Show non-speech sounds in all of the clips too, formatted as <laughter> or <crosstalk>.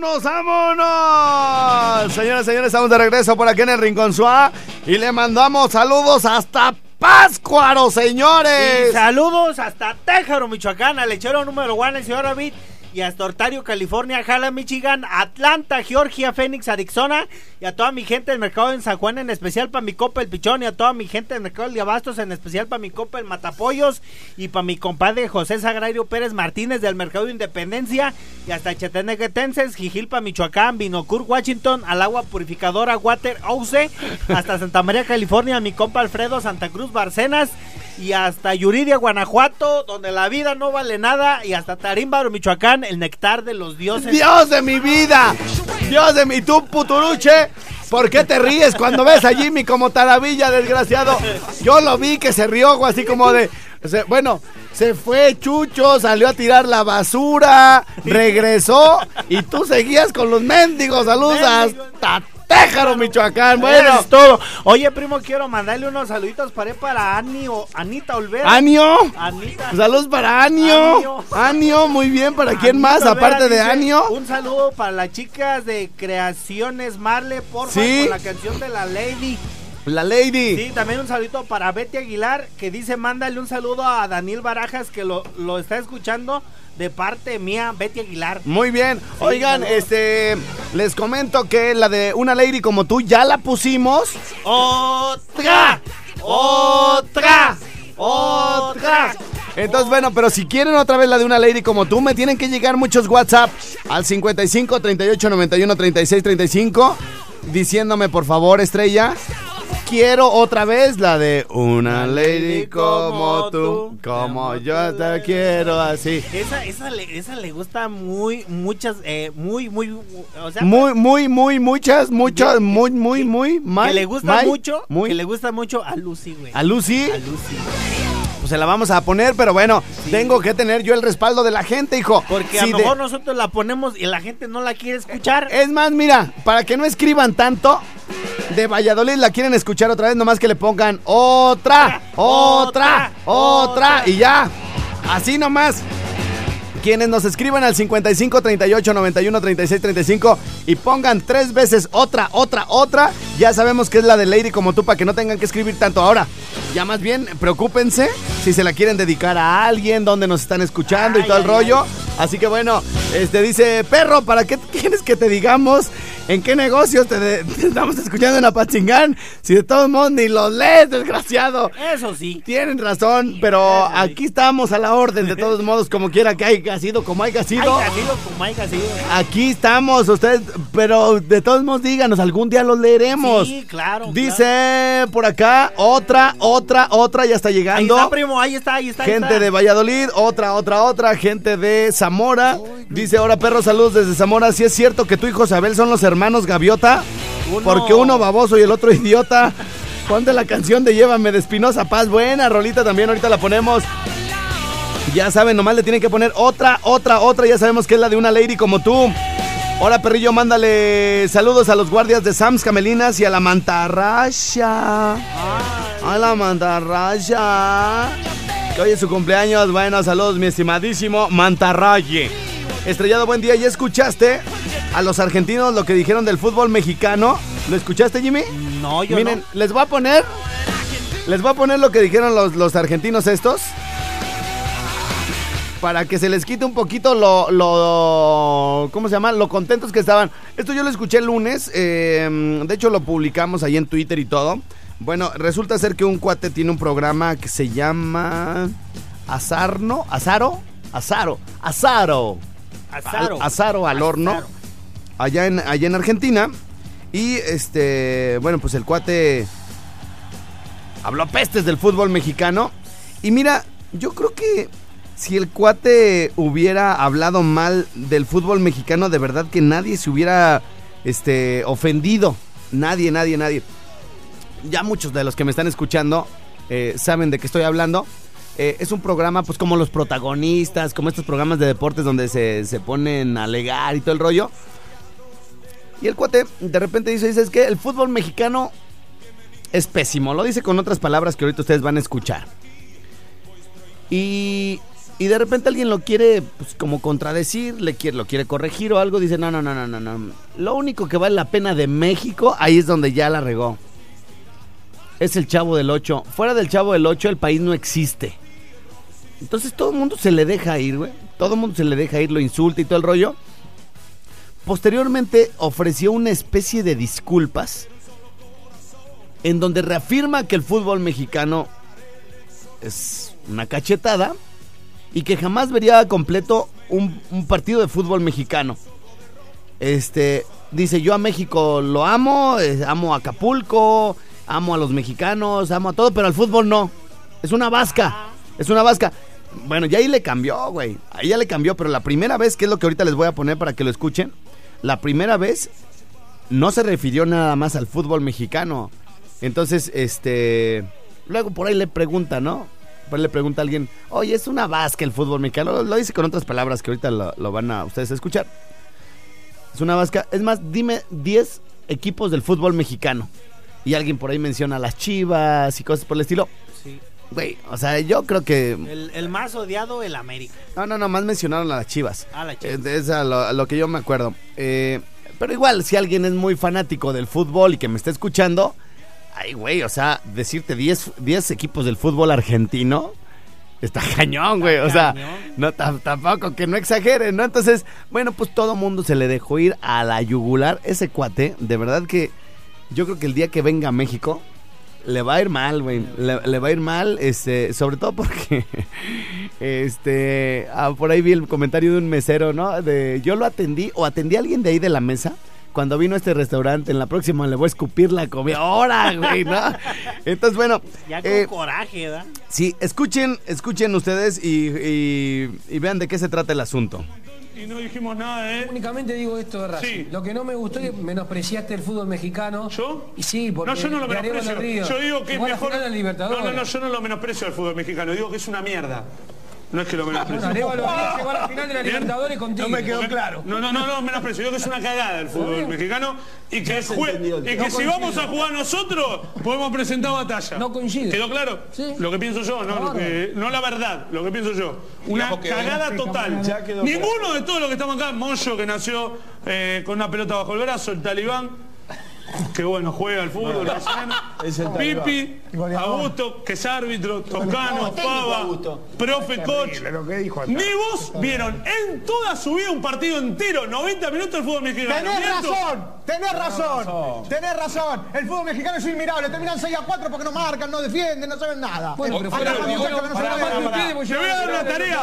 ¡Vámonos, vámonos! Señoras señores, estamos de regreso por aquí en el Rincón Suá y le mandamos saludos hasta Páscuaro, señores. Saludos hasta Téjaro, Michoacán, al lechero número uno, el señor David. Y hasta Ontario, California, Jala, Michigan, Atlanta, Georgia, Phoenix, Arizona. Y a toda mi gente del mercado en San Juan, en especial para mi copa el Pichón. Y a toda mi gente del mercado de Abastos, en especial para mi copa el Matapollos. Y para mi compadre José Sagrario Pérez Martínez del mercado de Independencia. Y hasta Cheteneguetenses, Jijilpa, Michoacán, Binocur, Washington, al agua purificadora Water House. Hasta Santa María, California, mi compa Alfredo Santa Cruz Barcenas y hasta Yuridia, Guanajuato, donde la vida no vale nada, y hasta Tarímbaro, Michoacán, el nectar de los dioses. ¡Dios de mi vida! ¡Dios de mi tú, puturuche! ¿Por qué te ríes cuando ves a Jimmy como taravilla, desgraciado? Yo lo vi que se rió así como de... bueno, se fue Chucho, salió a tirar la basura, regresó y tú seguías con los mendigos. Saludos hasta Téjaro, Michoacán. Bueno, es todo. Oye, primo, quiero mandarle unos saluditos para, para Ani o Anita Olvera. ¿Anio? Anita. Saludos para Anio. Anio, muy bien. ¿Para quién más, aparte de Anio? Un saludo para las chicas de Creaciones Marle, por favor, con la canción de la Lady. La Lady. Sí, también un saludito para Betty Aguilar, que dice, mándale un saludo a Daniel Barajas, que lo, lo está escuchando de parte mía, Betty Aguilar. Muy bien. Oigan, este les comento que la de una lady como tú ya la pusimos. Otra. Otra. Otra. Entonces, bueno, pero si quieren otra vez la de una lady como tú, me tienen que llegar muchos WhatsApp al 55 38 91 36 35 diciéndome, por favor, estrella, quiero otra vez la de una lady como tú, como yo te quiero así. Esa, esa, le, esa le gusta muy, muchas, eh, muy, muy, o sea, muy, muy, muy, muchas, muchas, muy, muy, muy, mal, que le gusta mucho, muy, que le gusta mucho a Lucy, güey. ¿A Lucy? A Lucy. Pues se la vamos a poner, pero bueno, tengo que tener yo el respaldo de la gente, hijo. Porque a lo mejor nosotros la ponemos y la gente no la quiere escuchar. Es más, mira, para que no escriban tanto, de Valladolid la quieren escuchar otra vez, nomás que le pongan otra, otra, otra, y ya. Así nomás. Quienes nos escriban al 55 38 91 36 35 y pongan tres veces otra, otra, otra, ya sabemos que es la de Lady como tú para que no tengan que escribir tanto. Ahora, ya más bien, preocúpense si se la quieren dedicar a alguien, donde nos están escuchando y todo el rollo. Así que bueno, este dice, perro, ¿para qué quieres que te digamos en qué negocios te, estamos escuchando en Apachingán? Si de todos modos ni los lees, desgraciado. Eso sí. Tienen razón, pero aquí estamos a la orden, de todos modos, como quiera que haya sido, como haya sido. Haya sido como haya sido. Aquí estamos, ustedes, pero de todos modos díganos, algún día los leeremos. Sí, claro. Dice por acá, otra, otra, otra, ya está llegando. Ahí está, primo, ahí está, ahí está. Gente de Valladolid, otra, otra, otra, gente de Zamora. Dice, ahora perro, saludos desde Zamora. Si es cierto que tú y Josabel son los hermanos Gaviota, porque uno baboso y el otro <laughs> idiota. Ponte la canción de Llévame de Espinosa Paz. Buena rolita también, ahorita la ponemos. Ya saben, nomás le tienen que poner otra, otra, otra. Ya sabemos que es la de una lady como tú. Hola perrillo, mándale saludos a los guardias de Sams Camelinas y a la mantarraya. A la mantarraya. Que hoy es su cumpleaños. Bueno, saludos, mi estimadísimo mantarraye. Estrellado, buen día. ¿Ya escuchaste a los argentinos lo que dijeron del fútbol mexicano? ¿Lo escuchaste, Jimmy? No, yo Miren, les voy a poner. Les voy a poner lo que dijeron los, los argentinos estos para que se les quite un poquito lo, lo, ¿cómo se llama? Lo contentos que estaban. Esto yo lo escuché el lunes, eh, de hecho lo publicamos ahí en Twitter y todo. Bueno, resulta ser que un cuate tiene un programa que se llama Azarno, Azaro, Azaro, Azaro, Azaro, Azaro al horno, allá en, allá en Argentina. Y este, bueno, pues el cuate habló pestes del fútbol mexicano. Y mira, yo creo que si el cuate hubiera hablado mal del fútbol mexicano, de verdad que nadie se hubiera este, ofendido. Nadie, nadie, nadie. Ya muchos de los que me están escuchando eh, saben de qué estoy hablando. Eh, es un programa, pues como los protagonistas, como estos programas de deportes donde se, se ponen a alegar y todo el rollo. Y el cuate de repente dice, dice, es que el fútbol mexicano es pésimo. Lo dice con otras palabras que ahorita ustedes van a escuchar. Y, y de repente alguien lo quiere pues, como contradecir, le quiere, lo quiere corregir o algo. Dice, no, no, no, no, no, no. Lo único que vale la pena de México, ahí es donde ya la regó. Es el Chavo del 8. Fuera del Chavo del 8 el país no existe. Entonces todo el mundo se le deja ir, güey. Todo el mundo se le deja ir, lo insulta y todo el rollo. Posteriormente ofreció una especie de disculpas en donde reafirma que el fútbol mexicano es una cachetada y que jamás vería completo un, un partido de fútbol mexicano. Este dice yo a México lo amo, eh, amo Acapulco, amo a los mexicanos, amo a todo, pero al fútbol no. Es una vasca, es una vasca. Bueno, ya ahí le cambió, güey. Ahí ya le cambió, pero la primera vez, que es lo que ahorita les voy a poner para que lo escuchen, la primera vez no se refirió nada más al fútbol mexicano. Entonces, este. Luego por ahí le pregunta, ¿no? Por ahí le pregunta a alguien, oye, es una vasca el fútbol mexicano. Lo, dice con otras palabras que ahorita lo, lo van a ustedes a escuchar. Es una vasca. Es más, dime 10 equipos del fútbol mexicano. Y alguien por ahí menciona las chivas y cosas por el estilo. Sí. Güey, o sea, yo creo que. El, el más odiado, el América. No, no, no, más mencionaron a las chivas. Ah, la Chivas. Eh, Es a lo, a lo que yo me acuerdo. Eh, pero igual, si alguien es muy fanático del fútbol y que me está escuchando, ay, güey, o sea, decirte 10 10 equipos del fútbol argentino. Está cañón, güey. O sea, cañón. no tam- tampoco que no exageren, ¿no? Entonces, bueno, pues todo mundo se le dejó ir a la yugular. Ese cuate, de verdad que yo creo que el día que venga a México, le va a ir mal, güey. Le, le va a ir mal, este, sobre todo porque, <laughs> este, ah, por ahí vi el comentario de un mesero, ¿no? De, yo lo atendí o atendí a alguien de ahí de la mesa. Cuando vino a este restaurante, en la próxima le voy a escupir la comida. ¡Ahora, güey! ¿no? Entonces, bueno. Ya con eh, coraje, ¿verdad? Sí, escuchen, escuchen ustedes y, y- y vean de qué se trata el asunto. Y no dijimos nada de... Únicamente digo esto de Racing. Sí. Lo que no me gustó es que menospreciaste el fútbol mexicano. ¿Yo? Y sí, porque No, yo no lo menosprecio. Yo digo que es mejor. No, no, no, yo no lo menosprecio al fútbol mexicano. Digo que es una mierda. No es que lo menosprecio. Arevalo Ríos llegó a la final de la. Libertadores con Tigre. Porque- No, no, no, no, menosprecio. Digo que es una cagada el fútbol mexicano y que, jue- y que si vamos a jugar nosotros, podemos presentar batalla. No coincide. ¿Quedó claro? Sí. Lo que pienso yo, no, que- no la verdad, lo que pienso yo. Una cagada total. Ninguno de todos los que estamos acá, Moncho que nació eh, con una pelota bajo el brazo, el talibán. Que bueno, juega al fútbol, brasileño. <laughs> Pipi, Augusto, que es árbitro, Toscano, Pava, profe, coach. Ni vos vieron en toda su vida un partido entero, 90 minutos del fútbol mexicano. Tenés razón, tenés razón, tenés razón. El fútbol mexicano es inmirable, terminan 6 a 4 porque no marcan, no defienden, no saben nada. Bueno, pero fuera porque Te voy a dar una tarea.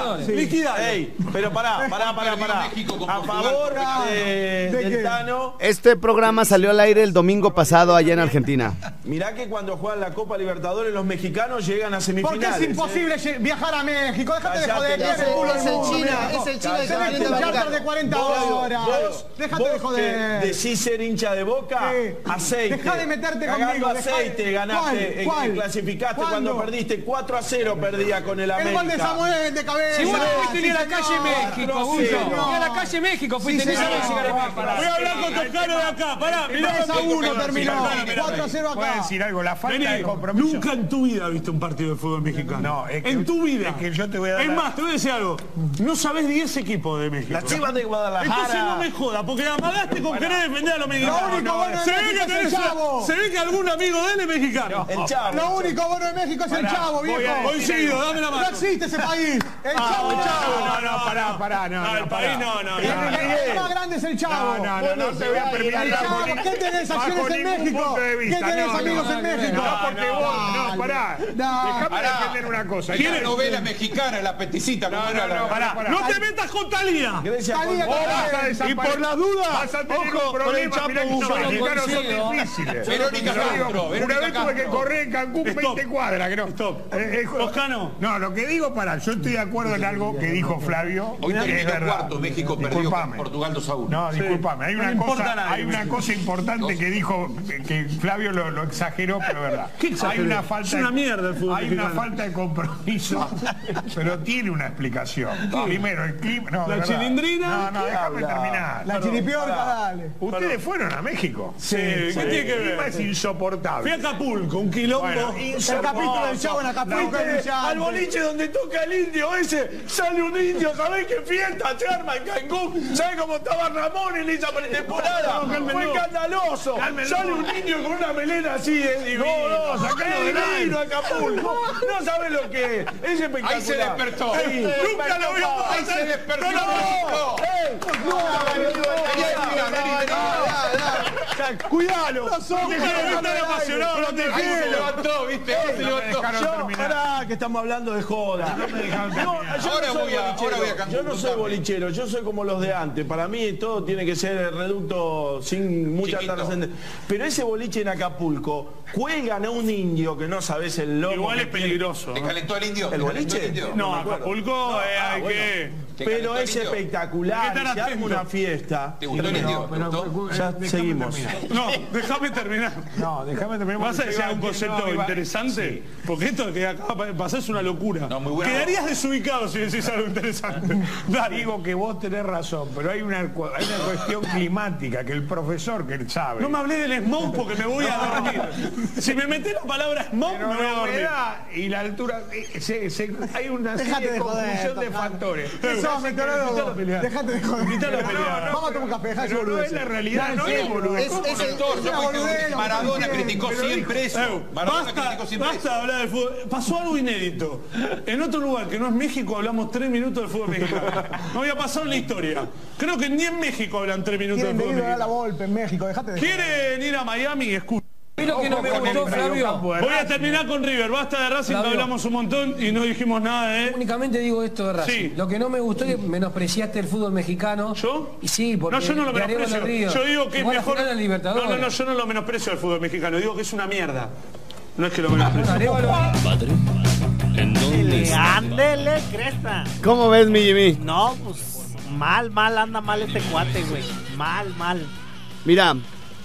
Ey, pero pará, pará, pará, pará. A favor de, Tano. Este programa salió al aire el domingo pasado allá en Argentina. Mirá que cuando juegan la Copa Libertadores los mexicanos llegan a Porque semifinales. es imposible lle- viajar a México, déjate de joder, es el culo es el China, es el China Tenés un charter de 40 Vos, horas. Déjate de joder. decís ser hincha de boca, Sí. aceite. Dejá de meterte Cagando conmigo, dejá de- aceite ganaste, ¿Cuál? eh, ¿Cuál? clasificaste ¿Cuándo? cuando perdiste 4 a 0 perdía con el América. El gol de Samuel de cabeza. Si vos fuiste ni a la calle México, Ni a la calle México fuiste, Sí, ni a México. Voy a hablar con Toscano de acá, pará, mirá. 3 a 1 terminó, Mirá, mirá, 4 a 0 Puedo acá. decir algo, la falta de compromiso. nunca en tu vida viste un partido de fútbol mexicano. No, es que- en tu vida. es que yo te voy a dar Es la- más, te voy a decir algo. No sabés 10 equipos de México. Las chivas de Guadalajara. Entonces no me joda, porque amagaste con querer defender a los mexicanos. Lo único bueno de México es el Chavo. se ve que algún amigo de él es mexicano. El Chavo. Lo único bueno de México es el Chavo, viejo. Coincido, dame la No mano. existe ese país. El Chavo, el Chavo. No, no, pará, pará, no, No, no, el país no, no. El, no. más grande es el Chavo. No, no, no, no te voy a permitir ningún- ¿qué tenés acciones en México? ¿Qué tenés no, no, amigos en no, México? No, porque vos, no, pará. No. Déjame defender una cosa. ¿Quién es? novela mexicana, la peticita. No, ¿cómo no, la- no, pará. No te metas con Talía. Talía, Y por las dudas, Vas a tener un con el problema Chapo mirá que Guzmán. los mexicanos son coincido. difíciles. Verónica Lo digo, Castro, Una vez tuve que correr en Cancún Stop. 20 cuadras. Que no. Eh, eh. No, lo que digo, para, yo estoy de acuerdo en algo que dijo Flavio. Hoy terminó cuarto, México perdió. Portugal 2 a 1. No, disculpame. Hay una, cosa, hay una cosa importante que dijo que, Flavio lo, lo exageró, pero es verdad. Hay una falta Es una de- mierda el fútbol Hay una falta de compromiso, <laughs> pero tiene una explicación. Primero, el clima. No, La verdad. chilindrina. No, no, déjame terminar. La chiripiorca, dale. Ustedes fueron a México. Sí, ¿qué tiene que El clima ver? es insoportable. Fui a Acapulco, un quilombo. Bueno, El capítulo del Chavo en Acapulco es brillante. donde toca el indio ese, sale un indio, ¿sabés qué fiesta se arma en Cancún? ¿Sabés cómo estaba Ramón en esa pretemporada? No. Fue escandaloso. Sale un indio con una melena así, es divino. No, no, divino Acapulco. No sabés lo que es. Es espectacular. Ahí se despertó. Nunca lo vio Ahí se despertó. Me levantó. dejaron Yo, terminar. pará, que estamos hablando de joda. No me dejaron No, terminar. yo Ahora no soy voy a- ahora bolichero. voy a Cancún, Yo no soy contame. bolichero, yo soy como los de antes. Para mí todo tiene que ser reducto sin mucha trascendencia. Pero ese boliche en Acapulco, cuelgan a un indio que no sabes el loco. Igual es peligroso. ¿Te calentó el indio? ¿El ¿Te calentó boliche? No. Acapulco eh, Ah, hay que... ¿Te Pero es espectacular. estar Se atento. una fiesta. ¿Te gustó el indio? ¿Te gustó? Ya Déjame seguimos. terminar. No, déjame terminar. No, déjame terminar. ¿Vas a decir un concepto no, interesante? Sí. Porque esto que acaba de pasar es una locura. No, muy buena Quedarías desubicado si decís algo interesante. <laughs> Dale. Digo que vos tenés razón, pero hay una, cu- hay una cuestión climática que el profesor que sabe. No me hablé del smoke porque me voy a dormir. Si me metés la palabra smoke, Pero me voy a dormir. y la altura, eh, se- se- hay una serie de de joder, confusión de Tocán. Sos meteorólogo. Déjate de joder. Invítalo a pelear. Vamos a tomar un café, dejá Pero de no es la realidad, no es boludez. Es, que Maradona criticó siempre eso. Maradona basta, criticó siempre basta eso. de hablar del fútbol. Pasó algo inédito. En otro lugar que no es México hablamos tres minutos del fútbol mexicano. No había pasado en la historia. Creo que ni en México hablan tres minutos Quieren fútbol venir a dar la mexicano. golpe en México, dejate de. Quieren ir a Miami y escuchen. Lo que no me gustó, el Flavio, Voy a terminar con River. Basta de Racing, Flavio. hablamos un montón y no dijimos nada de... únicamente digo esto de Racing. Sí. Lo que no me gustó es que menospreciaste el fútbol mexicano. ¿Yo? Y sí, porque No, yo no lo menosprecio. Yo digo que es mejor. No, no, no, yo no lo menosprecio al fútbol mexicano. Digo que es una mierda. No es que lo menosprecio. Padre, ¿en dónde está? Ándele, cresta. ¿Cómo ves, mi Jimmy? No, pues mal, mal anda mal este cuate, güey. Mal, mal. Mira,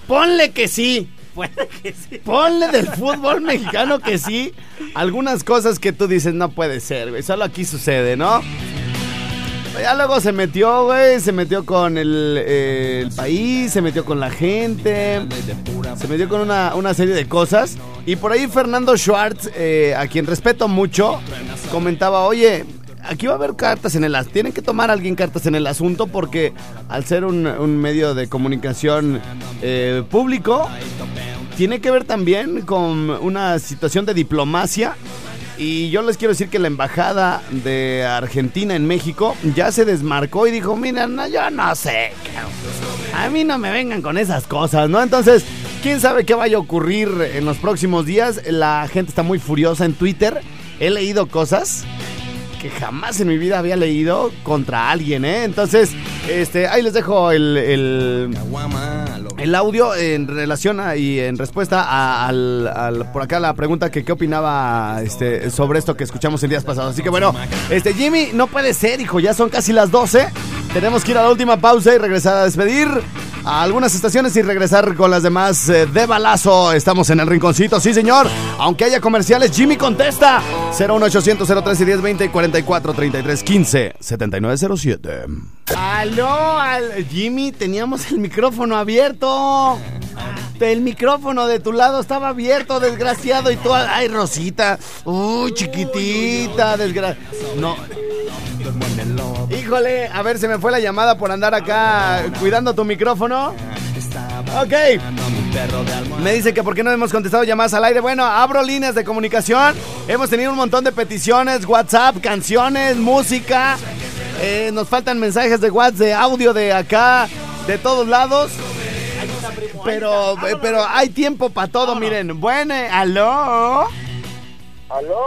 ponle que sí. Puede que sí. Ponle del fútbol mexicano que sí. Algunas cosas que tú dices no puede ser, güey. Solo aquí sucede, ¿no? Ya luego se metió, güey. Se metió con el, eh, país, se metió con la gente. Se metió con una, una serie de cosas. Y por ahí Fernando Schwartz, eh, a quien respeto mucho, comentaba, oye, aquí va a haber cartas en el asunto. Tienen que tomar alguien cartas en el asunto porque al ser un, medio de comunicación eh, público, tiene que ver también con una situación de diplomacia. Y yo les quiero decir que la embajada de Argentina en México ya se desmarcó y dijo, mira, no, yo no sé, a mí no me vengan con esas cosas, ¿no? Entonces, ¿quién sabe qué vaya a ocurrir en los próximos días? La gente está muy furiosa en Twitter. He leído cosas que jamás en mi vida había leído contra alguien, ¿eh? Entonces, este, ahí les dejo el, el, el audio en relación a- y en respuesta a, al, por acá la pregunta que qué opinaba este, sobre esto que escuchamos en días pasados. Así que bueno, este Jimmy, no puede ser, hijo, ya son casi las 12. Tenemos que ir a la última pausa y regresar a despedir a algunas estaciones y regresar con las demás eh, de balazo. Estamos en el rinconcito, sí señor. Aunque haya comerciales, Jimmy contesta. 01800 013 1020 44 33 15 7907. Aló, al Jimmy, teníamos el micrófono abierto. El micrófono de tu lado estaba abierto, desgraciado. Y tú, ay, Rosita. Uy, chiquitita, desgraciada. No. Híjole, a ver, se me fue la llamada por andar acá cuidando tu micrófono. Ok. Me dice que por qué no hemos contestado llamadas al aire. Bueno, abro líneas de comunicación. Hemos tenido un montón de peticiones, WhatsApp, canciones, música. Eh, nos faltan mensajes de WhatsApp, de audio de acá, de todos lados. Pero, eh, pero hay tiempo para todo, miren. Bueno, eh, aló. ¿Aló?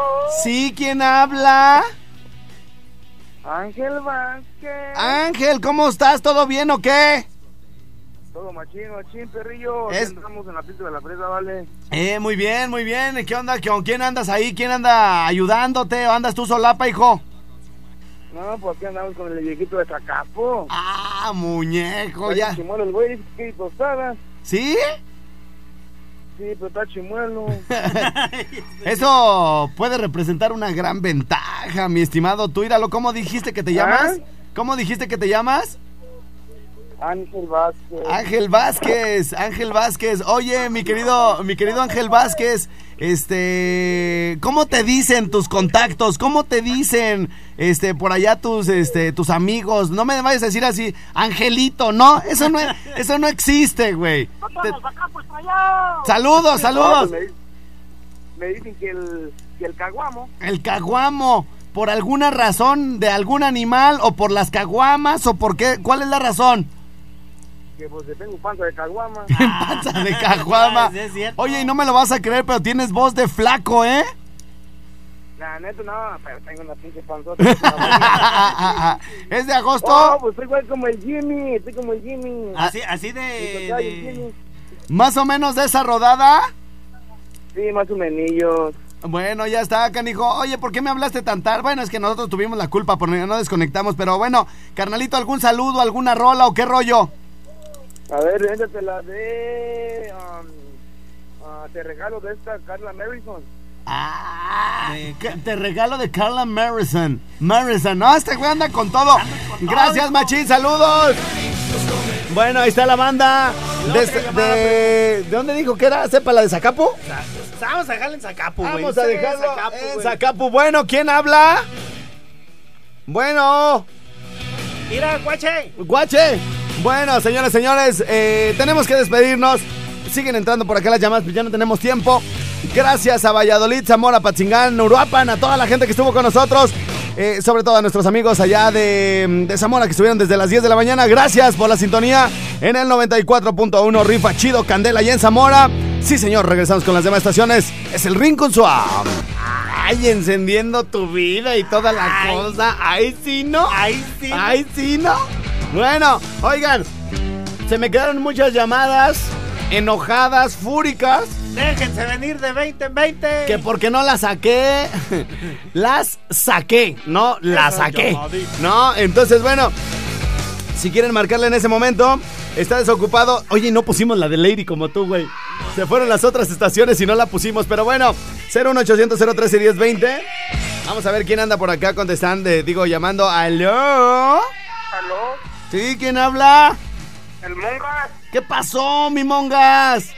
Sí, ¿quién habla? Ángel Vázquez. Ángel, ¿cómo estás? ¿Todo bien o qué? Todo machín, machín, perrillo. Es- Estamos en la pista de la presa, vale. Eh, muy bien, muy bien. ¿Qué onda? ¿Con quién andas ahí? ¿Quién anda ayudándote? ¿O andas tú solapa, hijo? No, pues aquí andamos con el viejito de Zacapo. Ah, muñeco, Está ya. Chimuelo el güey, dice que tostada. ¿Sí? Sí, pero está chimuelo. <laughs> Eso puede representar una gran ventaja, mi estimado. Tú, íralo, ¿cómo dijiste que te llamas? ¿Cómo dijiste que te llamas? Ángel Vázquez. Ángel Vázquez, Ángel Vázquez. Oye, mi querido, mi querido Ángel Vázquez, este, ¿cómo te dicen tus contactos? ¿Cómo te dicen, este, por allá tus, este, tus amigos? No me vayas a decir así, Angelito, no, eso no, eso no existe, güey. Te- Saludos, saludos. Me, me dicen que el, que el caguamo. El caguamo, por alguna razón de algún animal o por las caguamas o por qué, ¿cuál es la razón? Que pues tengo panza de caguama. <laughs> Panza de caguama. <laughs> Sí, es cierto. Oye, y no me lo vas a creer, pero tienes voz de flaco, ¿eh? La neta no, pero tengo una pinche panzota. <laughs> ¿Es de agosto? Oh, pues soy igual como el Jimmy, estoy como el Jimmy. Así, así de, de- Jimmy. Más o menos de esa rodada. Sí, más o menos. Bueno, ya está, canijo. Oye, ¿por qué me hablaste tan tarde? Bueno, es que nosotros tuvimos la culpa porque no desconectamos, pero bueno, carnalito, ¿algún saludo, alguna rola o qué rollo? A ver, échate la de. um, ah, te regalo de esta Carla Marison. ¿Qué? Te regalo de Carla Marison. Marison, no, este güey anda con todo. Gracias, machín, saludos. Bueno, ahí está la banda. De, de, ¿de dónde dijo que era? ¿Sepa la de Zacapu? Vamos a dejarlo en Zacapu, güey. Vamos a Sí, dejarlo Zacapu, en. Zacapu. Bueno, ¿quién habla? Bueno. Mira, guache. Guache. Bueno, señores, señores, eh, tenemos que despedirnos. Siguen entrando por acá las llamadas, pero ya no tenemos tiempo. Gracias a Valladolid, Zamora, Patzingán, Uruapan, a toda la gente que estuvo con nosotros. eh, sobre todo a nuestros amigos allá de, de Zamora que estuvieron desde las 10 de la mañana. Gracias por la sintonía en el 94.1 Rifa Chido Candela y en Zamora. Sí, señor, regresamos con las demás estaciones. Es el Rincón Suave. Ay, encendiendo tu vida y toda la cosa. Ay, sí, ¿no? Ay, sí. Ay, sí, ¿no? Bueno, oigan, se me quedaron muchas llamadas enojadas, fúricas, Déjense venir de 20 en 20. que porque no las saqué. <laughs> las saqué, no las saqué. ¿No? Entonces, bueno, si quieren marcarle en ese momento, está desocupado. Oye, no pusimos la de Lady como tú, güey. Se fueron las otras estaciones y no la pusimos, pero bueno, 01800 013 1020. Vamos a ver quién anda por acá contestando, digo, llamando. ¿Aló? ¿Aló? ¿Sí? ¿Quién habla? El Mongas, ¿Qué pasó, mi mongas?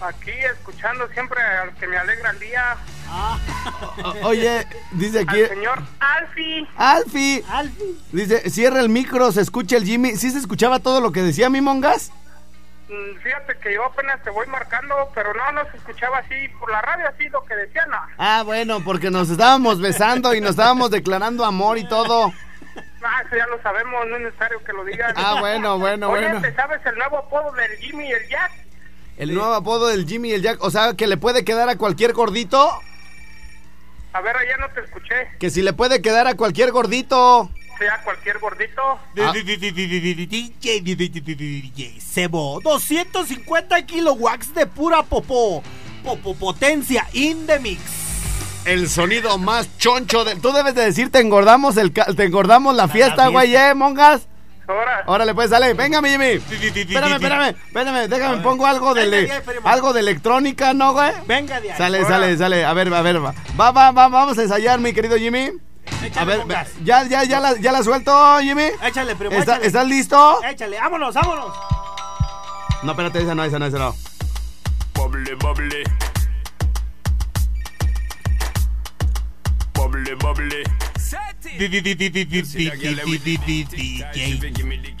aquí escuchando siempre al que me alegra el día. O- <laughs> oye, dice aquí. Al señor Alfie. Alfie. Alfie. Dice, cierra el micro, se escucha el Jimmy. ¿Sí se escuchaba todo lo que decía mi mongas? Mm, Fíjate que yo apenas te voy marcando, pero no, no se escuchaba así por la radio, así lo que decían. no. Ah, bueno, porque nos estábamos besando y nos estábamos declarando amor y todo. Ah, eso ya lo sabemos, no es necesario que lo digan. Ah, bueno, bueno, Oye, bueno. ¿te sabes el nuevo apodo del Jimmy y el Jack? El nuevo apodo del Jimmy y el Jack, o sea, que le puede quedar a cualquier gordito. A ver, allá no te escuché. Que si le puede quedar a cualquier gordito. Sea cualquier gordito. Ah. DJ Sebo, 250 kilowatts de pura popó. Popo potencia in the mix. El sonido más choncho del. Tú debes de decir, te engordamos, el ca- te engordamos la fiesta, güey, ¿eh, mongas? Ahora. Órale, pues, dale, venga, mi Jimmy. Espérame, espérame, espérame, déjame, pongo algo de, le- algo de electrónica, ¿no, güey? Venga de ahí. Sale, Ahora. sale, sale. A ver, a ver, va. Va, va, va, vamos a ensayar, mi querido Jimmy. Échale, A ver, mongas. ya, ya, ya la, ya la suelto, Jimmy. Échale, primo, ¿Está- échale. ¿Estás listo? Échale, vámonos, vámonos. No, espérate, esa no, esa no, esa no. Bubbly, bubbly. Bubbly, bubbly.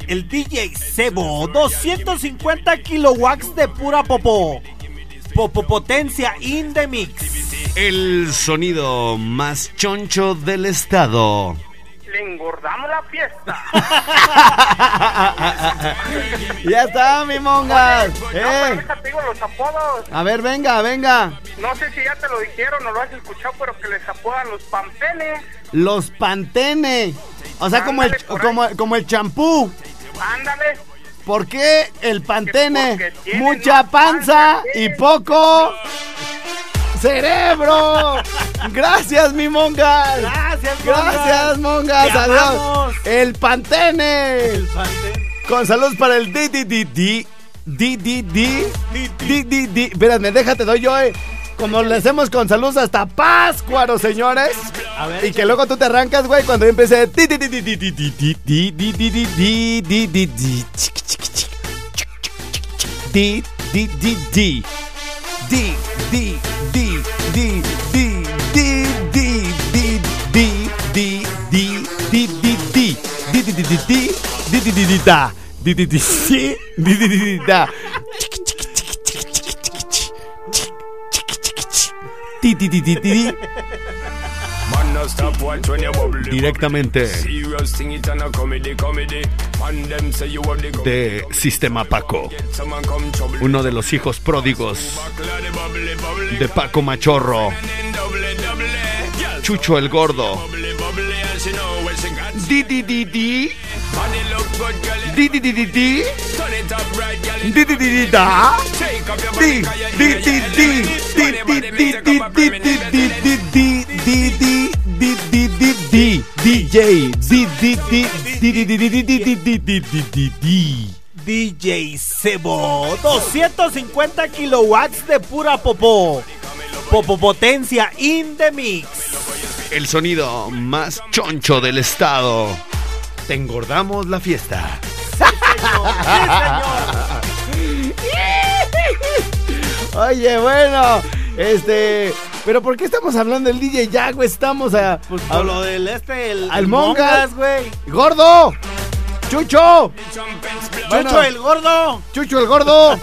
El DJ Sebo, 250 kilowatts de pura popó. Popo potencia in the mix. El sonido más choncho del estado. Le engordamos la fiesta. <laughs> ya está, mi mongas. No, pero Eh, te digo los apodos. a ver, venga, venga. No sé si ya te lo dijeron o lo has escuchado, pero que les apodan los pampenes. Los Pantene. O sea, como el, como, como el champú. Ándale. ¿Por qué el pantene? Mucha panza panza y poco cerebro. Gracias, mi mongas. Gracias, Mongas. Gracias, mongas. Amamos. El pantene. El pantene. Con saludos para el di di di di di di di di di di. Espérame, déjate doy yo, eh. Como le hacemos con saludos hasta Páscuaro, señores. A ver, Y que luego tú te arrancas, güey, cuando yo empecé. di, di, di, di, di, di, di, di, di, di, di, di, di, di. Di, di, di, di, di, di, di, di, di, di, di, di, di, di. Di, di, di, di, di, di, di, di, di, da. Di, di, di, si, di, di, di, di, da. Chiqui, chiqui, chiqui, chiqui, chiqui, directamente. de Sistema Paco, uno de los hijos pródigos de Paco Machorro, Chucho el Gordo, Didi Didi, Didi Didi Didi, Didi Didi Da, Didi Didi Didi Didi Didi Didi Didi di. DJ. Di, di, di, di, di, di, di, di, di, di, di. DJ Sebo. 250 kilowatts de pura popó. Popopotencia in the mix. El sonido más choncho del estado. Te engordamos la fiesta. Oye, bueno, este, pero ¿por qué estamos hablando del DJ ya, güey? Estamos a, Pues a- lo del este, el, al Mongas, güey. gordo, Chucho, Bueno. Chucho el gordo. Chucho el gordo.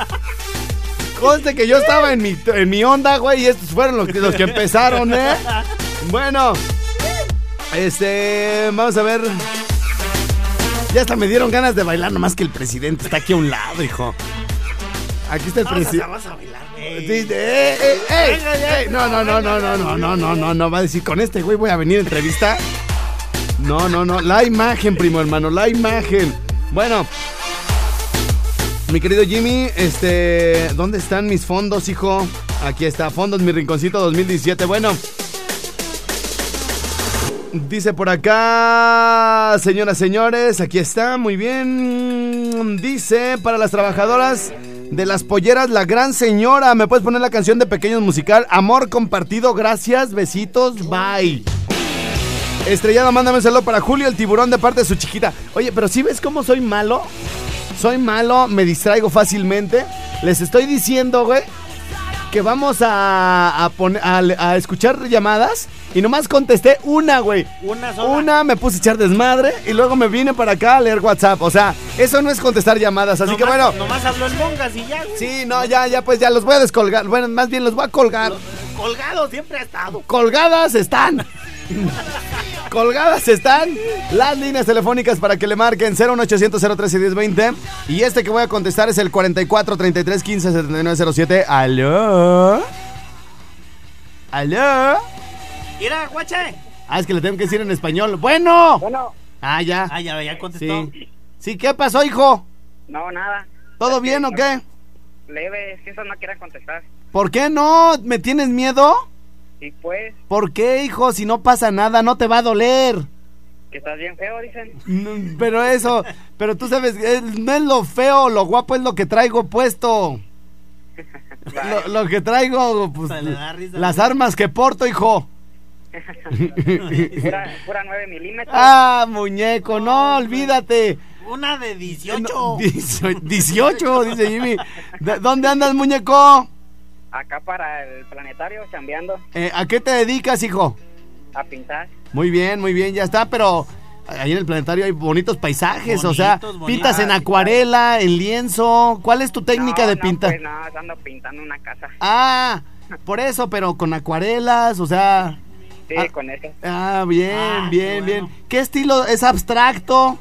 Conste que yo estaba en mi, en mi onda, güey, y estos fueron los que, los que empezaron, ¿eh? Bueno, este, vamos a ver. Ya hasta me dieron ganas de bailar, nomás que el presidente está aquí a un lado, hijo. Aquí está el presidente. Eh, eh, eh, no, no, no, no, no, no, no, no, no, no, va a decir, con este güey voy a venir a entrevista. No, no, no, la imagen, primo hermano, la imagen. Bueno, mi querido Jimmy, este, ¿dónde están mis fondos, hijo? Aquí está, fondos, mi rinconcito 2017. Bueno, dice por acá, señoras, señores, aquí está, muy bien. Dice, para las trabajadoras de las polleras, la gran señora, ¿me puedes poner la canción de Pequeños Musical? Amor compartido, gracias, besitos, bye. Estrellada, mándame un saludo para Julio, el tiburón de parte de su chiquita. Oye, pero si ves cómo soy malo? Soy malo, me distraigo fácilmente. Les estoy diciendo, güey, que vamos a, a, poner, a, a escuchar llamadas y nomás contesté una, güey. Una sola. Una me puse a echar desmadre y luego me vine para acá a leer WhatsApp. O sea, eso no es contestar llamadas, así que bueno. Nomás habló el Mongas y ya, güey. Sí, no, ya, ya, pues ya los voy a descolgar. Bueno, más bien los voy a colgar. Colgado siempre ha estado. Colgadas están. <laughs> Colgadas están las líneas telefónicas para que le marquen 01800 013 1020 y este que voy a contestar es el 44 33 15 79 07. ¿Aló? ¿Aló? Mira, guache. Ah, es que le tengo que decir en español. Bueno. Bueno, Ah, ya. Ah, ya, ya contestó. Sí. Sí, ¿qué pasó, hijo? no, nada. ¿Todo bien o qué? Leve, es que eso no quieras contestar. ¿Por qué no? ¿Me tienes miedo? Pues, ¿Por qué, hijo? Si no pasa nada, no te va a doler. que estás bien feo, dicen. No, Pero eso, pero tú sabes, eh, no es lo feo, lo guapo es lo que traigo puesto. Lo, lo que traigo, pues, risa, las armas que porto, hijo. <laughs> Pura, pura 9 milímetros. Ah, muñeco, no, olvídate. Una de 18. No, 18, 18, dice Jimmy. ¿De- ¿Dónde andas, muñeco? Acá para el planetario, chambeando, Eh, ¿A qué te dedicas, hijo? a pintar. Muy bien, muy bien, ya está, pero ahí en el planetario hay bonitos paisajes, o sea, Bonitos, pintas en acuarela, en lienzo. ¿Cuál es tu técnica No, de no, pintar? Pues no, ando pintando una casa. Ah, <laughs> por eso, pero con acuarelas, o sea. Sí, ah, con eso. Ah, bien, Ah, bien, qué bien. ¿Qué estilo es abstracto?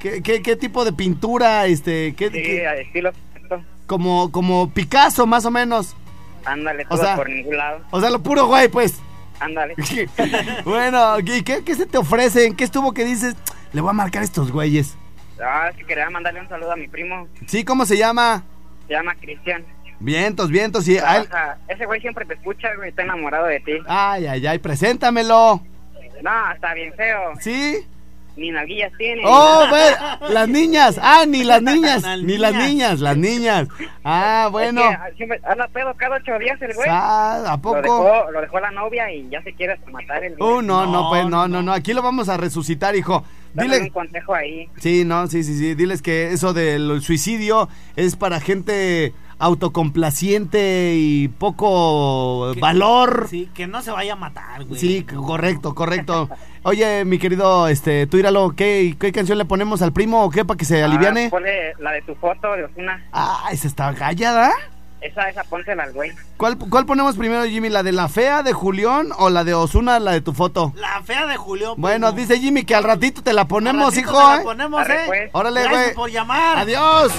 ¿Qué, qué, qué tipo de pintura? Este, ¿qué, Sí, qué- estilo como, como Picasso, más o menos. Ándale, O todo sea- por ningún lado. O sea, lo puro güey, pues. Ándale. <laughs> bueno, ¿y qué, qué se te ofrece? ¿En qué estuvo que dices? Le voy a marcar estos güeyes. Ah, es que quería mandarle un saludo a mi primo. Sí, ¿cómo se llama? Se llama Cristian. Vientos, vientos, y a él- Trabaja- Ese güey siempre te escucha, güey. Está enamorado de ti. Ay, ay, ay, preséntamelo. No, está bien feo. ¿Sí? Ni nalguillas tiene. Oh, <laughs> las niñas. Ah, ni las niñas, ni las niñas. las niñas. Ah, bueno. Es que, ah, siempre anda pedo cada ocho días el güey. ¿a poco? Lo dejó, lo dejó la novia y ya se quiere hasta matar el Uh, no, no, pues no, no, no. Aquí lo vamos a resucitar, hijo. Dile. un consejo ahí. Sí, no, sí, sí, sí. Diles que eso del suicidio es para gente autocomplaciente y poco Que- valor. Sí, que no se vaya a matar, güey. Sí, correcto, correcto. Oye, mi querido, este, tú íralo, ¿qué, ¿qué canción le ponemos al primo o qué para que se aliviane? Ah, ponle la de tu foto de Osuna. Ah, esa está callada. Esa, esa, pónsela al güey. ¿Cuál, ¿Cuál ponemos primero, Jimmy? ¿La de la fea de Julián o la de Osuna, la de tu foto? La fea de Julio. Bueno, dice Jimmy que al ratito te la ponemos, hijo. te la ¿eh? ponemos, Arre, ¿eh? pues. Órale, Gracias güey. por llamar. Adiós.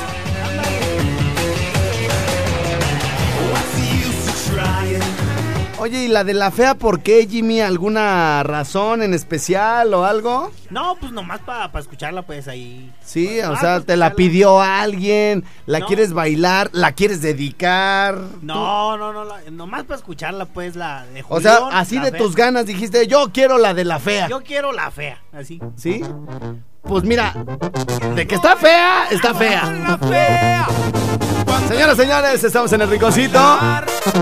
Oye, ¿y la de la fea por qué, Jimmy? ¿Alguna razón en especial o algo? No, pues nomás para escucharla, pues ahí. Sí, o Ah, sea, pues, te la pidió alguien, la No. quieres bailar, la quieres dedicar. No, no, no, la- nomás para escucharla, pues la de O sea, así la de fea. tus ganas dijiste, yo quiero la de la fea. Yo quiero la fea, así. ¿Sí? Pues mira, de que está fea, está fea. Señoras, señores, estamos en el ricocito.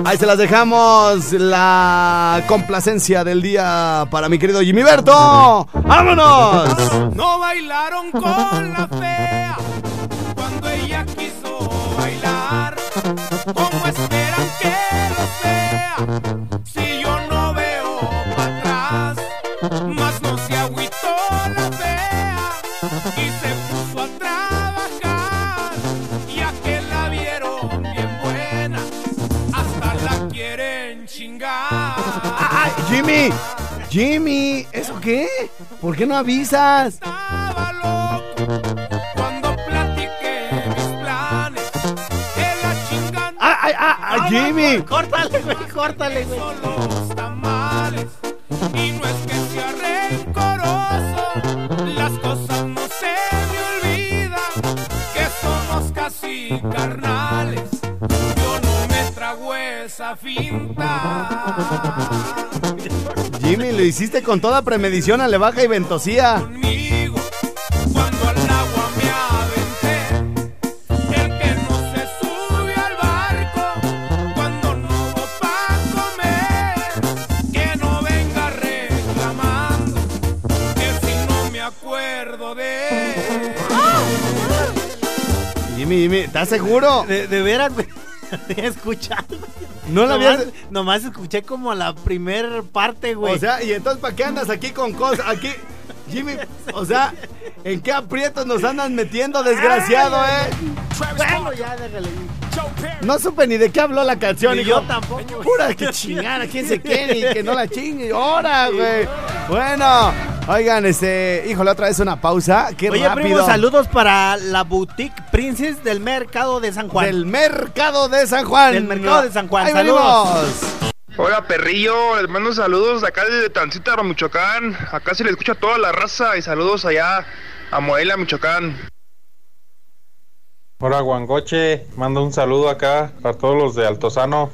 Ahí se las dejamos la complacencia del día para mi querido Jimmy Berto. ¡Vámonos! No bailaron con la fea cuando ella quiso bailar. ¿Cómo esperan que los vea si yo Jimmy! Jimmy, ¿eso qué? ¿Por qué no avisas? Cuando platiqué mis planes, que la chingan. ¡Ay, ay, ay, ay, Jimmy! Córtale, güey, córtale, güey. los tamales. Y no es que sea rencoroso, las cosas no se me olvidan, que somos casi carnales. Yo no me trago esa finta. Jimmy, lo hiciste con toda premedición, baja y ventosía. Jimmy, Jimmy, ¿estás seguro? De, de veras, güey. <laughs> Había escuchado. No la nomás, habías- nomás escuché como la primer parte, güey. O sea, ¿y entonces para qué andas aquí con cosas? Aquí, Jimmy, o sea, ¿en qué aprietos nos andas metiendo, desgraciado, eh? Bueno, ya déjale. No supe ni de qué habló la canción, Ni hijo. yo tampoco. Pura que chingada, quién se quiere y que no la chingue. ¡Hora, güey! Bueno, oigan, este, híjole, otra vez una pausa. Qué Oye, rápido. primo, saludos para la Boutique Princess del Mercado de San Juan. Del Mercado de San Juan. Del Mercado de San Juan. Ahí saludos. venimos. Hola perrillo, les mando saludos de acá desde Tancita, Michoacán. Acá se le escucha a toda la raza y saludos allá a Morelia, Michoacán. Hola Guangoche, mando un saludo acá para todos los de Altozano.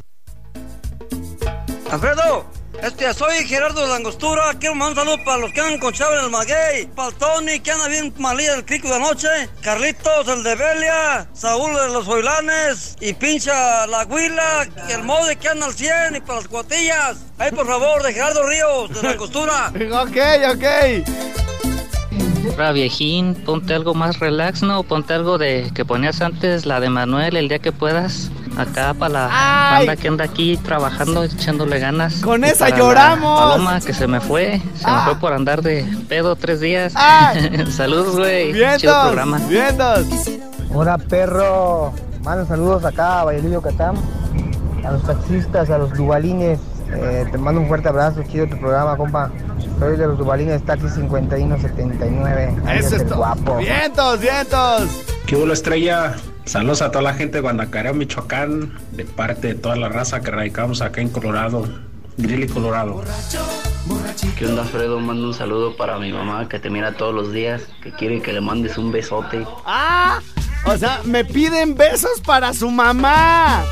Alfredo, este, soy Gerardo de Angostura. Quiero mandar un saludo para los que andan con Chávez el Maguey, para el Tony, que anda bien malía del crico de noche, Carlitos, el de Belia, Saúl de los Hoylanes, y pincha la Huila, y el Mode que anda al 100, y para las cuatillas. Ahí, por favor, de Gerardo Ríos, de la Angostura. <laughs> ok, ok. Ahora viejín, ponte algo más relax, ¿no? Ponte algo de que ponías antes, la de Manuel, el día que puedas. Acá para la Ay. banda que anda aquí trabajando, echándole ganas. Con Y esa para la lloramos. Paloma que se me fue, se Ah. me fue por andar de pedo tres días. Ay. <laughs> Saludos, güey. Chido programa. vientos. Hola perro, mando saludos acá a Valladolid, Yucatán, a los taxistas, a los dubalines, Eh, te mando un fuerte abrazo, chido tu programa, compa. Soy de los dubalines Taxi 5179. Ahí Eso es guapo. Vientos, vientos. ¿Qué hubo, estrella? Saludos a toda la gente de Guanacario, Michoacán, de parte de toda la raza que radicamos acá en Colorado, Greeley, Colorado. ¿Qué onda, Fredo? Mando un saludo para mi mamá que te mira todos los días, que quiere que le mandes un besote. ¡Ah! O sea, me piden besos para su mamá.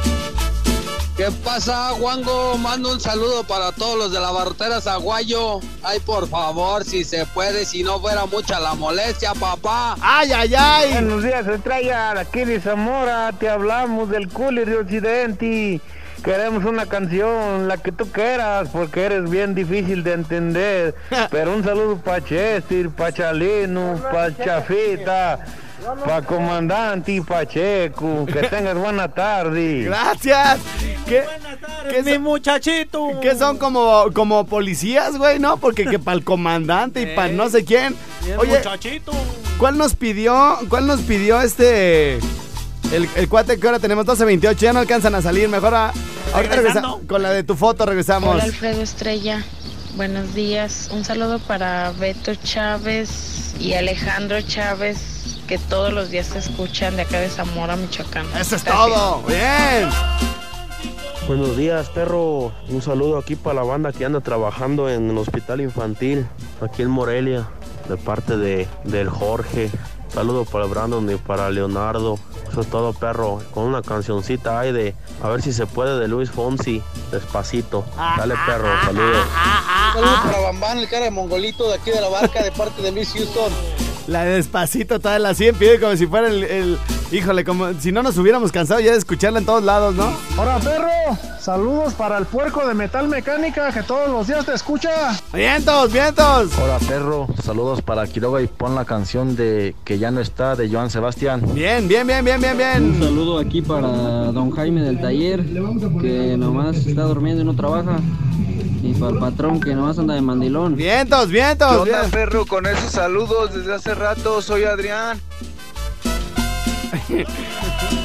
¿Qué pasa, Juango? Mando un saludo para todos los de la barrotera Zaguayo. Ay, por favor, si se puede, si no fuera mucha la molestia, papá. ¡Ay, ay, ay! Buenos días, estrella. Aquí de Zamora te hablamos del cooler de Occidente. Queremos una canción, la que tú quieras, porque eres bien difícil de entender. Pero un saludo para Chester, para Chalino, para Chafita, para Comandante y Pacheco. Que <laughs> tengas buena tarde. Gracias. ¿Qué, qué mi muchachito. ¿Qué son como, como policías, güey? ¿No? Porque que para el comandante y para no sé quién. Oye, muchachito. ¿cuál nos pidió? ¿Cuál nos pidió este? El, el cuate que ahora tenemos 12.28, ya no alcanzan a salir. Mejor a, ahorita Regresando. regresa- con la de tu foto regresamos. Hola Alfredo Estrella, buenos días. Un saludo para Beto Chávez y Alejandro Chávez, que todos los días te escuchan de acá de Zamora, Michoacán. Eso es Gracias. todo. Bien. Buenos días, perro. Un saludo aquí para la banda que anda trabajando en el hospital infantil, aquí en Morelia, de parte de, del Jorge. Saludo para Brandon y para Leonardo. Eso es todo, perro. Con una cancioncita ahí de a ver si se puede de Luis Fonsi, despacito. Dale, perro, saludos. Saludos para Bambán, el cara de mongolito de aquí de la barca, de parte de Luis Houston. La de despacito, toda la 100 pide como si fuera el, el- Híjole, como si no nos hubiéramos cansado ya de escucharla en todos lados, ¿no? Hola, perro. Saludos para el puerco de metal mecánica que todos los días te escucha. ¡Vientos, vientos! Hola perro, saludos para Quiroga y pon la canción de Que ya no está de Joan Sebastián. Bien, bien, bien, bien, bien, bien. Un saludo aquí para don Jaime del taller, que nomás está durmiendo y no trabaja. Y para el patrón, que nomás anda de mandilón. Vientos, ¿Qué vientos. onda, bien. perro? Con esos saludos desde hace rato, soy Adrián. <laughs>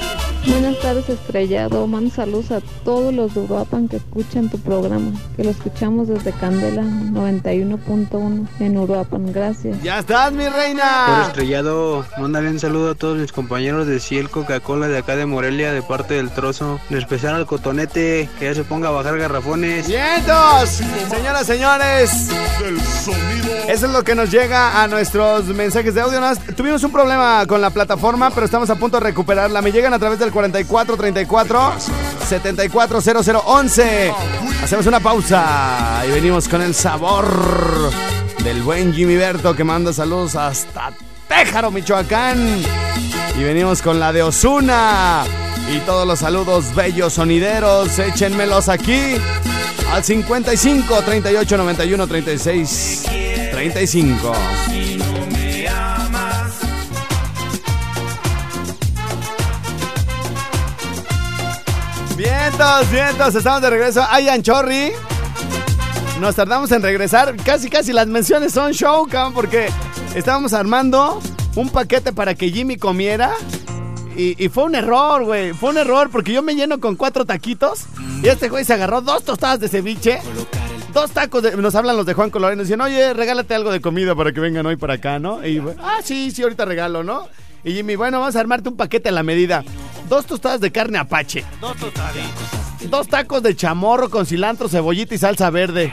Buenas tardes, estrellado. Mando saludos a todos los de Uruapan que escuchan tu programa, que lo escuchamos desde Candela 91.1 en Uruapan. Gracias. Ya estás, mi Por reina. estrellado, mándale un saludo a todos mis compañeros de Ciel Coca-Cola de acá de Morelia, de parte del trozo. En especial al cotonete, que ya se ponga a bajar garrafones. ¡Vientos! Señoras, señores. Eso es lo que nos llega a nuestros mensajes de audio. Tuvimos un problema con la plataforma, pero estamos a punto de recuperarla. Me llegan a través del 4434 740011. Hacemos una pausa y venimos con el sabor del buen Jimmy Berto que manda saludos hasta Téjaro, Michoacán. Y venimos con la de Osuna. Y todos los saludos bellos sonideros, échenmelos aquí al 55 38 91 36 35. Vientos, vientos, estamos de regreso. Ay, Anchorri. Nos tardamos en regresar. Casi, casi las menciones son show, cabrón, porque estábamos armando un paquete para que Jimmy comiera. Y, y fue un error, güey. Fue un error porque yo me lleno con cuatro taquitos. Y este güey se agarró dos tostadas de ceviche. Dos tacos de, nos hablan los de Juan Colorado y nos dicen, oye, regálate algo de comida para que vengan hoy para acá, ¿no? Y, ah, sí, sí, ahorita regalo, ¿no? Y Jimmy, bueno, vamos a armarte un paquete a la medida. Dos tostadas de carne apache. Dos tostaditas. Dos tacos de chamorro con cilantro, cebollita y salsa verde.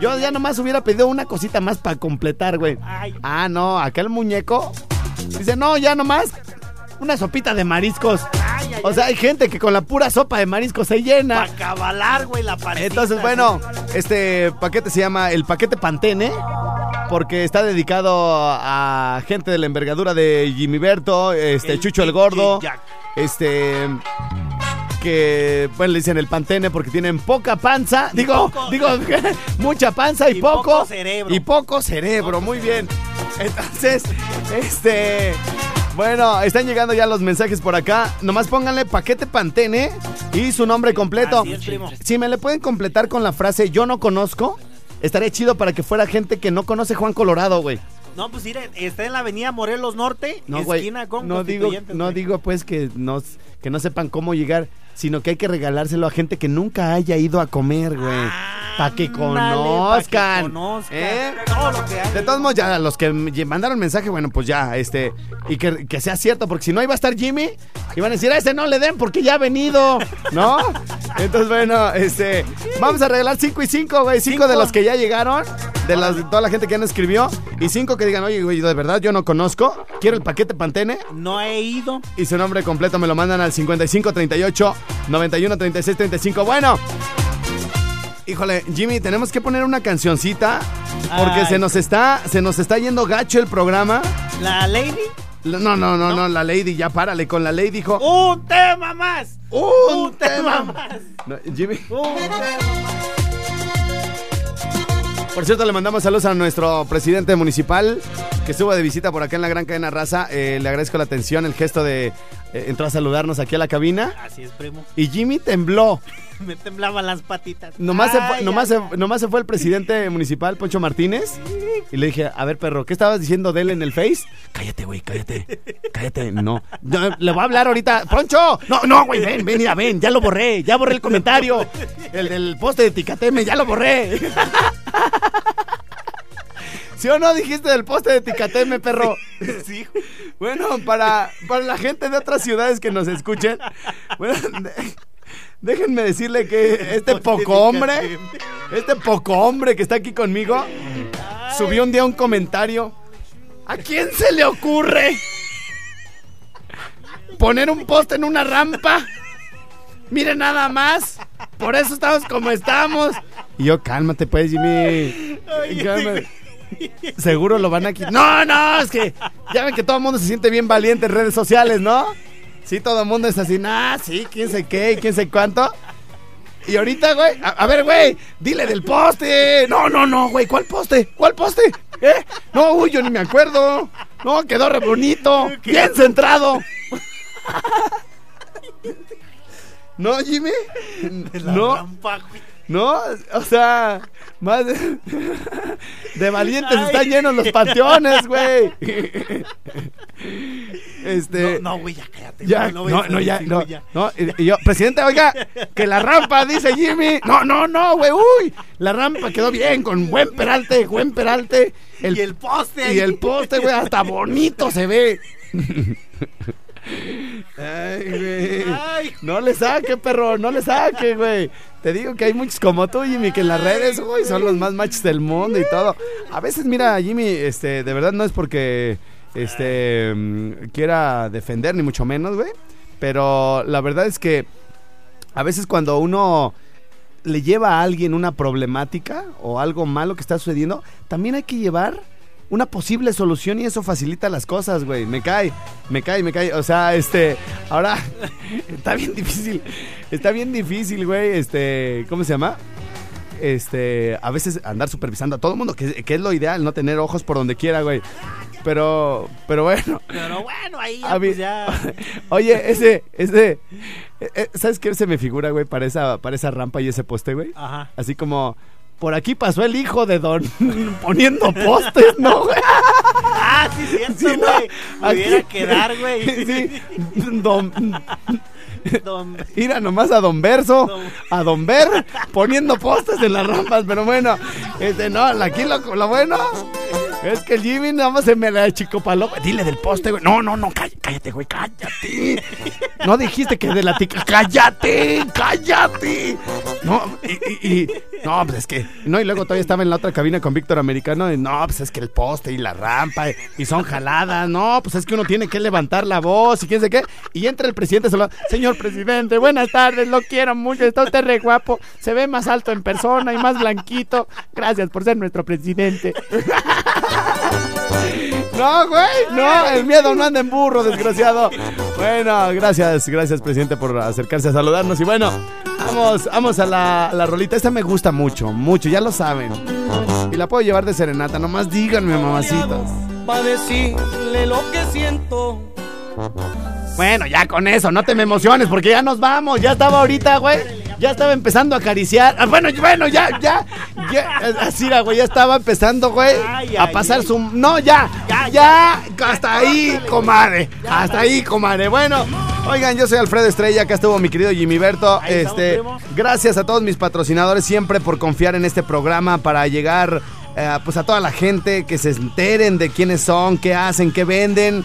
Yo ya nomás hubiera pedido una cosita más para completar, güey. Ah, no, acá el muñeco dice, no, ya nomás una sopita de mariscos. O sea, hay gente que con la pura sopa de mariscos se llena. Para cabalar, güey, la parecita. Entonces, bueno, este paquete se llama el paquete Pantene. Porque está dedicado a gente de la envergadura de Jimmy Berto, este El Chucho el Gordo, este que bueno le dicen el pantene porque tienen poca panza, digo, poco- digo <laughs> mucha panza y, Y poco, poco cerebro. y poco cerebro, muy bien. Entonces, este bueno, están llegando ya los mensajes por acá. Nomás pónganle paquete pantene y su nombre completo. Es. Si me le pueden completar con la frase yo no conozco, estaría chido para que fuera gente que no conoce Juan Colorado, güey. No, pues mire, está en la avenida Morelos Norte, No, güey. esquina con No digo, no digo pues que no, que no sepan cómo llegar. Sino que hay que regalárselo a gente que nunca haya ido a comer, güey. Para que conozcan. pa' que conozcan ¿eh? todo lo que hay. De todos modos, ya los que mandaron mensaje, bueno, pues ya, este, y que, que sea cierto, porque si no iba a estar Jimmy, y van a decir, a ese no le den porque ya ha venido, ¿no? Entonces, bueno, este, vamos a regalar 5 y 5, güey, 5 de los que ya llegaron, de, las, de toda la gente que ya nos escribió, y 5 que digan, oye, güey, de verdad yo no conozco, quiero el paquete Pantene, No he ido. y su nombre completo me lo mandan al 5538 91 36 35. Bueno, híjole, Jimmy, tenemos que poner una cancioncita porque Ay. se nos está se nos está yendo gacho el programa. ¿La Lady? La- No, no, no, no, la Lady, ya párale con la Lady, dijo. ¡Un tema más! ¡Un tema más! No, Jimmy. ¡Un tema más! Por cierto, le mandamos saludos a nuestro presidente municipal que estuvo de visita por acá en la Gran Cadena Raza. Eh, le agradezco la atención, el gesto de eh, entró a saludarnos aquí a la cabina. Así es, primo. Y Jimmy tembló. <laughs> Me temblaban las patitas. Nomás, se fue, Ay, nomás, ay, se, nomás se fue el presidente municipal, Poncho Martínez. Y le dije, a ver, perro, ¿qué estabas diciendo de él en el Face? Cállate, güey, cállate. Cállate, no. No, Le voy a hablar ahorita. ¡Poncho! No, no, güey, ven, ven, mira, ven. Ya lo borré, ya borré el comentario. El del poste de Ticateme, ya lo borré. <laughs> ¿Sí o no dijiste del poste de Ticateme, perro? <laughs> Sí. Bueno, para, para la gente de otras ciudades que nos escuchen, bueno, de- déjenme decirle que este poco hombre, este poco hombre que está aquí conmigo, subió un día un comentario. ¿A quién se le ocurre poner un poste en una rampa? Mire nada más. Por eso estamos como estamos. Y yo, cálmate pues, Jimmy. Cálmate. <laughs> Seguro lo van a quitar. No, no, es que ya ven que todo el mundo se siente bien valiente en redes sociales, ¿no? Sí, todo el mundo es así, nah, sí, quién sé qué, quién sé cuánto. Y ahorita, güey, a, a ver, güey, dile del poste. No, no, no, güey, ¿cuál poste? ¿Cuál poste? ¿Eh? No, uy, yo ni me acuerdo. No, quedó re bonito, bien centrado. <laughs> ¿No, Jimmy? La No. rampa, güey. No, o sea, más de, de valientes Ay. están llenos los panteones, güey. Este, No, no, güey, ya cállate. ya, no, no, ya, no, ya. no, y, y yo, presidente, oiga, que la rampa, dice Jimmy. No, no, no, güey, uy, la rampa quedó bien, con buen peralte, buen peralte. Y el poste Y el poste, güey, hasta bonito se ve. <laughs> Ay, güey. Ay. No le saque, perro, no le saque, güey. Te digo que hay muchos como tú, Jimmy, que en las redes, güey, son los más machos del mundo y todo. A veces, mira, Jimmy, este, de verdad no es porque, este, mm, quiera defender, ni mucho menos, güey. Pero la verdad es que a veces cuando uno le lleva a alguien una problemática o algo malo que está sucediendo, también hay que llevar una posible solución y eso facilita las cosas, güey. Me cae, me cae, me cae. O sea, este, ahora <laughs> está bien difícil, está bien difícil, güey. Este, ¿cómo se llama? Este, a veces andar supervisando a todo el mundo, que, que es lo ideal, no tener ojos por donde quiera, güey. Pero, pero bueno. Pero bueno, ahí ya, pues ya. <laughs> Oye, ese, ese, eh, eh, ¿sabes qué se me figura, güey? Para esa, para esa rampa y ese poste, güey. Ajá. Así como, por aquí pasó el hijo de Don <laughs> poniendo postes, ¿no, güey? Ah, sí, cierto, Sí, ¿no? güey. Pudiera Aquí- quedar, güey. <laughs> Sí, Don, Don- Mira nomás a Don Verso, a Don Ver, poniendo postes en las rampas, pero bueno, este, no, aquí lo, lo bueno es que el Jimmy nada más se me la chicopaló. Dile del poste, güey. No, no, no, cállate, güey, cállate. No dijiste que de la tica, cállate, cállate. No, y, y- y- no, pues es que, no, y luego todavía estaba en la otra cabina con Víctor Americano, no, pues es que el poste y la rampa, y, y son jaladas, no, pues es que uno tiene que levantar la voz y quién sé qué, y entra el presidente solo, señor presidente, buenas tardes, lo quiero mucho, está usted re guapo, se ve más alto en persona y más blanquito, gracias por ser nuestro presidente. <laughs> <laughs> No, güey, no, el miedo no anda en burro, desgraciado. Bueno, gracias, gracias, presidente, por acercarse a saludarnos. Y bueno, vamos, vamos a la, la rolita. Esta me gusta mucho, mucho, ya lo saben. Y la puedo llevar de serenata, nomás díganme, mamacitas. para decirle lo que siento. Bueno, ya con eso, no te me emociones, porque ya nos vamos. Ya estaba ahorita, güey. Ya estaba empezando a acariciar. Ah, bueno, bueno, ya, ya. Ya así era, güey. Ya estaba empezando, güey. Ay, A pasar ay. su. No, ya. Ya, ya. Hasta ahí, comadre. Hasta ahí, comadre. Bueno, Oigan, yo soy Alfredo Estrella, acá estuvo mi querido Jimmy Berto. Ahí Este, gracias a todos mis patrocinadores siempre por confiar en este programa para llegar eh, pues a toda la gente que se enteren de quiénes son, qué hacen, qué venden.